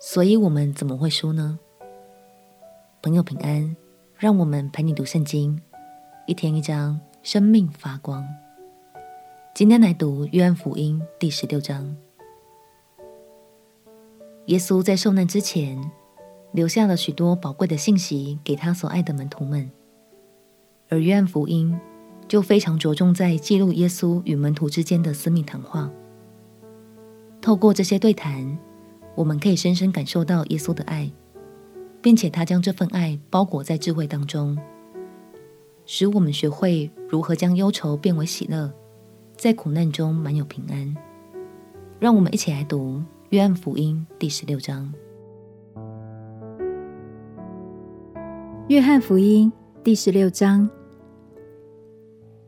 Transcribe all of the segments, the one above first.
所以我们怎么会输呢？朋友平安，让我们陪你读圣经，一天一章，生命发光。今天来读约翰福音第十六章。耶稣在受难之前，留下了许多宝贵的信息给他所爱的门徒们，而约翰福音就非常着重在记录耶稣与门徒之间的私密谈话。透过这些对谈，我们可以深深感受到耶稣的爱，并且他将这份爱包裹在智慧当中，使我们学会如何将忧愁变为喜乐，在苦难中满有平安。让我们一起来读约翰福音第十六章。约翰福音第十六章，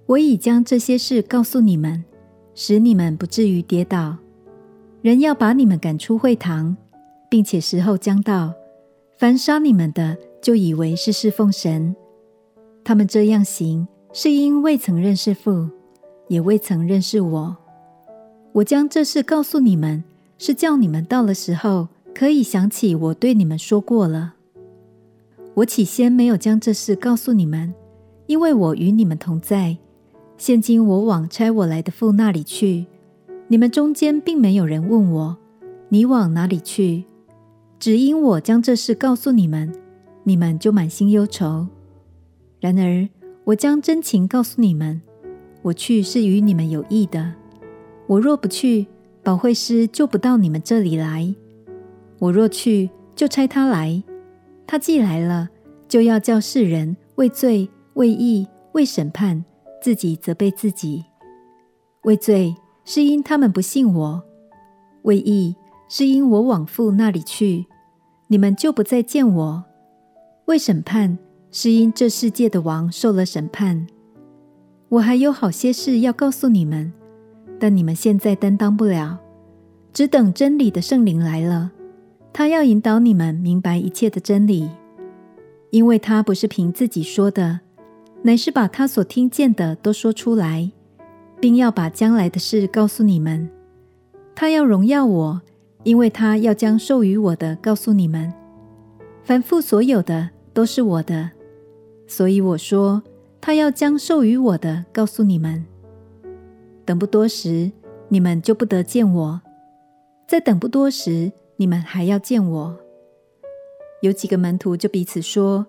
我已将这些事告诉你们，使你们不至于跌倒。人要把你们赶出会堂，并且时候将到，凡杀你们的，就以为是侍奉神。他们这样行，是因未曾认识父，也未曾认识我。我将这事告诉你们，是叫你们到了时候，可以想起我对你们说过了。我起先没有将这事告诉你们，因为我与你们同在。现今我往差我来的父那里去。你们中间并没有人问我：“你往哪里去？”只因我将这事告诉你们，你们就满心忧愁。然而，我将真情告诉你们：我去是与你们有益的。我若不去，保惠师就不到你们这里来；我若去，就差他来。他既来了，就要叫世人为罪、为义、为审判，自己责备自己。为罪。是因他们不信我，为义，是因我往父那里去，你们就不再见我；为审判，是因这世界的王受了审判。我还有好些事要告诉你们，但你们现在担当不了，只等真理的圣灵来了，他要引导你们明白一切的真理，因为他不是凭自己说的，乃是把他所听见的都说出来。并要把将来的事告诉你们。他要荣耀我，因为他要将授予我的告诉你们。凡父所有的都是我的，所以我说，他要将授予我的告诉你们。等不多时，你们就不得见我；再等不多时，你们还要见我。有几个门徒就彼此说：“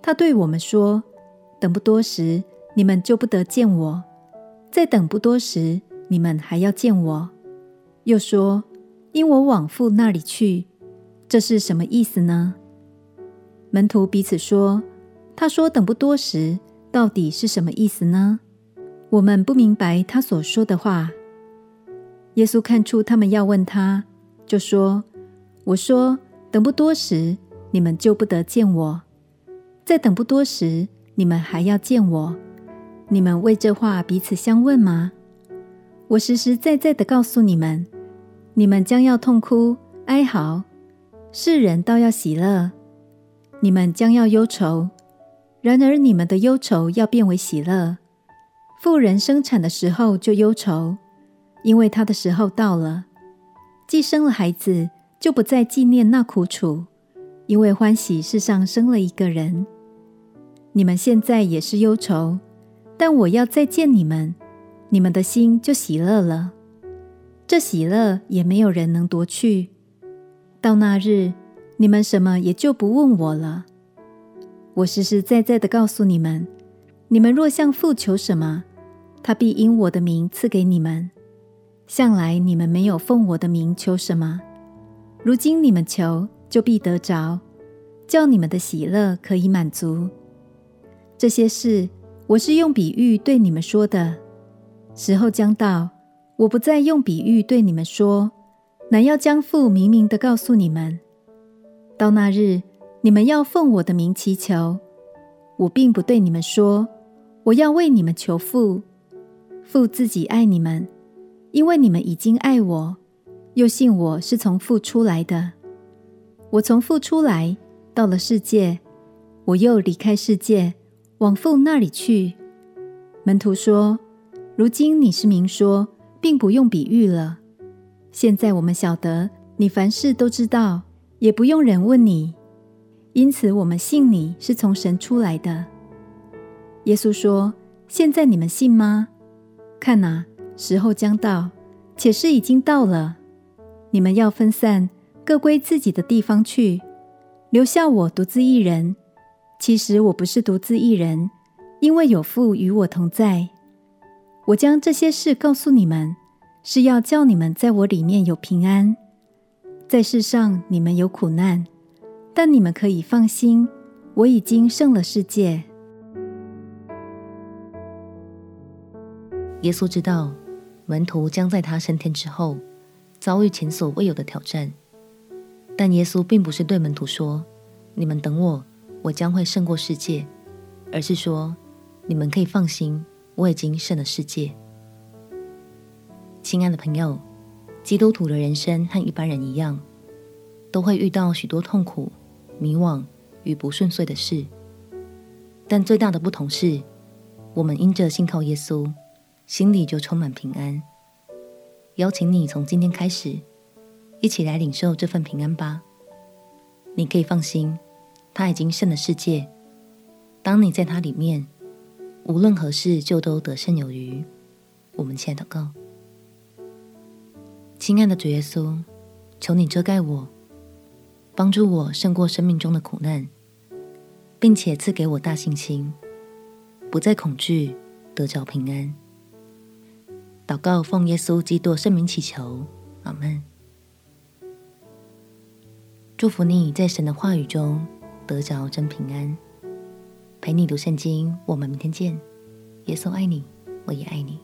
他对我们说，等不多时，你们就不得见我。”再等不多时，你们还要见我。又说：“因我往父那里去。”这是什么意思呢？门徒彼此说：“他说等不多时，到底是什么意思呢？我们不明白他所说的话。”耶稣看出他们要问他，就说：“我说等不多时，你们就不得见我；再等不多时，你们还要见我。”你们为这话彼此相问吗？我实实在在的告诉你们，你们将要痛哭哀嚎，世人倒要喜乐；你们将要忧愁，然而你们的忧愁要变为喜乐。妇人生产的时候就忧愁，因为她的时候到了；既生了孩子，就不再纪念那苦楚，因为欢喜世上生了一个人。你们现在也是忧愁。但我要再见你们，你们的心就喜乐了。这喜乐也没有人能夺去。到那日，你们什么也就不问我了。我实实在在的告诉你们：你们若向父求什么，他必因我的名赐给你们。向来你们没有奉我的名求什么，如今你们求，就必得着，叫你们的喜乐可以满足。这些事。我是用比喻对你们说的，时候将到，我不再用比喻对你们说，乃要将父明明的告诉你们。到那日，你们要奉我的名祈求，我并不对你们说，我要为你们求父。父自己爱你们，因为你们已经爱我，又信我是从父出来的。我从父出来，到了世界，我又离开世界，往父那里去。门徒说：“如今你是明说，并不用比喻了。现在我们晓得，你凡事都知道，也不用人问你。”因此，我们信你是从神出来的。耶稣说：“现在你们信吗？看哪，时候将到，且是已经到了。你们要分散，各归自己的地方去，留下我独自一人。其实我不是独自一人，因为有父与我同在。我将这些事告诉你们，是要叫你们在我里面有平安。在世上你们有苦难。”但你们可以放心，我已经胜了世界。耶稣知道门徒将在他升天之后遭遇前所未有的挑战，但耶稣并不是对门徒说：“你们等我，我将会胜过世界。”而是说：“你们可以放心，我已经胜了世界。”亲爱的朋友，基督徒的人生和一般人一样，都会遇到许多痛苦。迷惘与不顺遂的事，但最大的不同是，我们因着信靠耶稣，心里就充满平安。邀请你从今天开始，一起来领受这份平安吧。你可以放心，他已经胜了世界。当你在他里面，无论何事就都得胜有余。我们起来祷告，亲爱的主耶稣，求你遮盖我。帮助我胜过生命中的苦难，并且赐给我大信心，不再恐惧，得着平安。祷告奉耶稣基督圣名祈求，阿门。祝福你在神的话语中得着真平安。陪你读圣经，我们明天见。耶稣爱你，我也爱你。